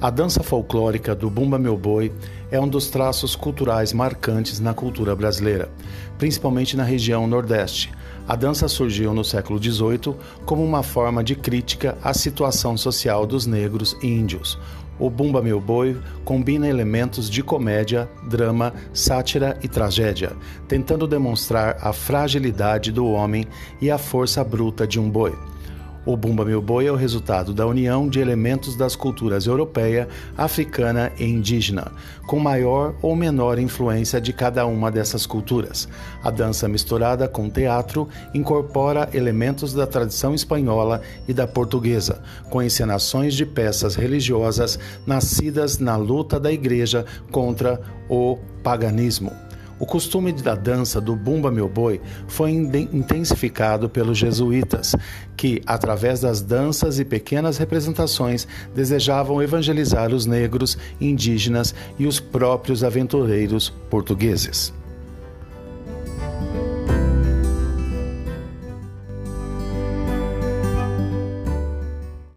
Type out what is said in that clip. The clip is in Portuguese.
A dança folclórica do Bumba Meu Boi é um dos traços culturais marcantes na cultura brasileira, principalmente na região Nordeste. A dança surgiu no século XVIII como uma forma de crítica à situação social dos negros e índios. O Bumba Meu Boi combina elementos de comédia, drama, sátira e tragédia, tentando demonstrar a fragilidade do homem e a força bruta de um boi. O Bumba Meu Boi é o resultado da união de elementos das culturas europeia, africana e indígena, com maior ou menor influência de cada uma dessas culturas. A dança misturada com teatro incorpora elementos da tradição espanhola e da portuguesa, com encenações de peças religiosas nascidas na luta da igreja contra o paganismo. O costume da dança do Bumba Meu Boi foi intensificado pelos jesuítas, que, através das danças e pequenas representações, desejavam evangelizar os negros, indígenas e os próprios aventureiros portugueses.